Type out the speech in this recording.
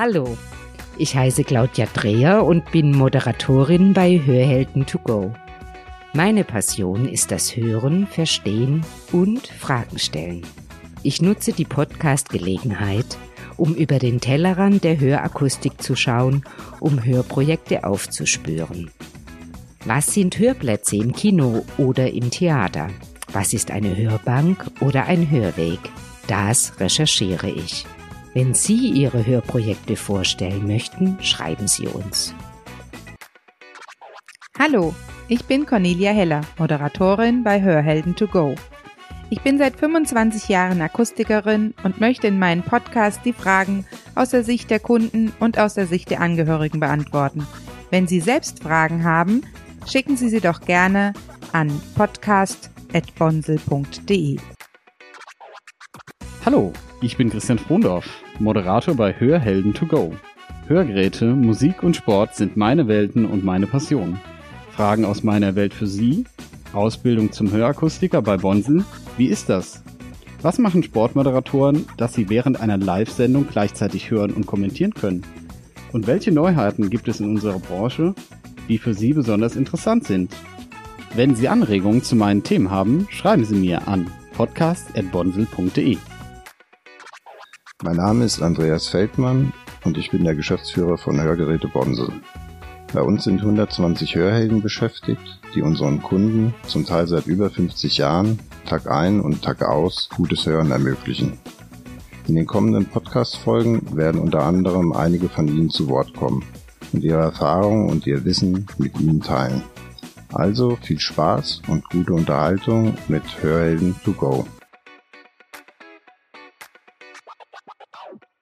Hallo, ich heiße Claudia Dreher und bin Moderatorin bei Hörhelden to go. Meine Passion ist das Hören, Verstehen und Fragen stellen. Ich nutze die Podcast-Gelegenheit, um über den Tellerrand der Hörakustik zu schauen, um Hörprojekte aufzuspüren. Was sind Hörplätze im Kino oder im Theater? Was ist eine Hörbank oder ein Hörweg? Das recherchiere ich. Wenn Sie Ihre Hörprojekte vorstellen möchten, schreiben Sie uns. Hallo, ich bin Cornelia Heller, Moderatorin bei Hörhelden to go. Ich bin seit 25 Jahren Akustikerin und möchte in meinem Podcast die Fragen aus der Sicht der Kunden und aus der Sicht der Angehörigen beantworten. Wenn Sie selbst Fragen haben, schicken Sie sie doch gerne an podcast.bonsel.de. Hallo, ich bin Christian Frondorf, Moderator bei Hörhelden to go. Hörgeräte, Musik und Sport sind meine Welten und meine Passion. Fragen aus meiner Welt für Sie? Ausbildung zum Hörakustiker bei Bonsel? Wie ist das? Was machen Sportmoderatoren, dass sie während einer Live-Sendung gleichzeitig hören und kommentieren können? Und welche Neuheiten gibt es in unserer Branche, die für Sie besonders interessant sind? Wenn Sie Anregungen zu meinen Themen haben, schreiben Sie mir an podcast.bonsel.de. Mein Name ist Andreas Feldmann und ich bin der Geschäftsführer von Hörgeräte Bonsel. Bei uns sind 120 Hörhelden beschäftigt, die unseren Kunden, zum Teil seit über 50 Jahren, Tag ein und Tag aus gutes Hören ermöglichen. In den kommenden Podcast-Folgen werden unter anderem einige von Ihnen zu Wort kommen und ihre Erfahrungen und ihr Wissen mit Ihnen teilen. Also viel Spaß und gute Unterhaltung mit Hörhelden to go.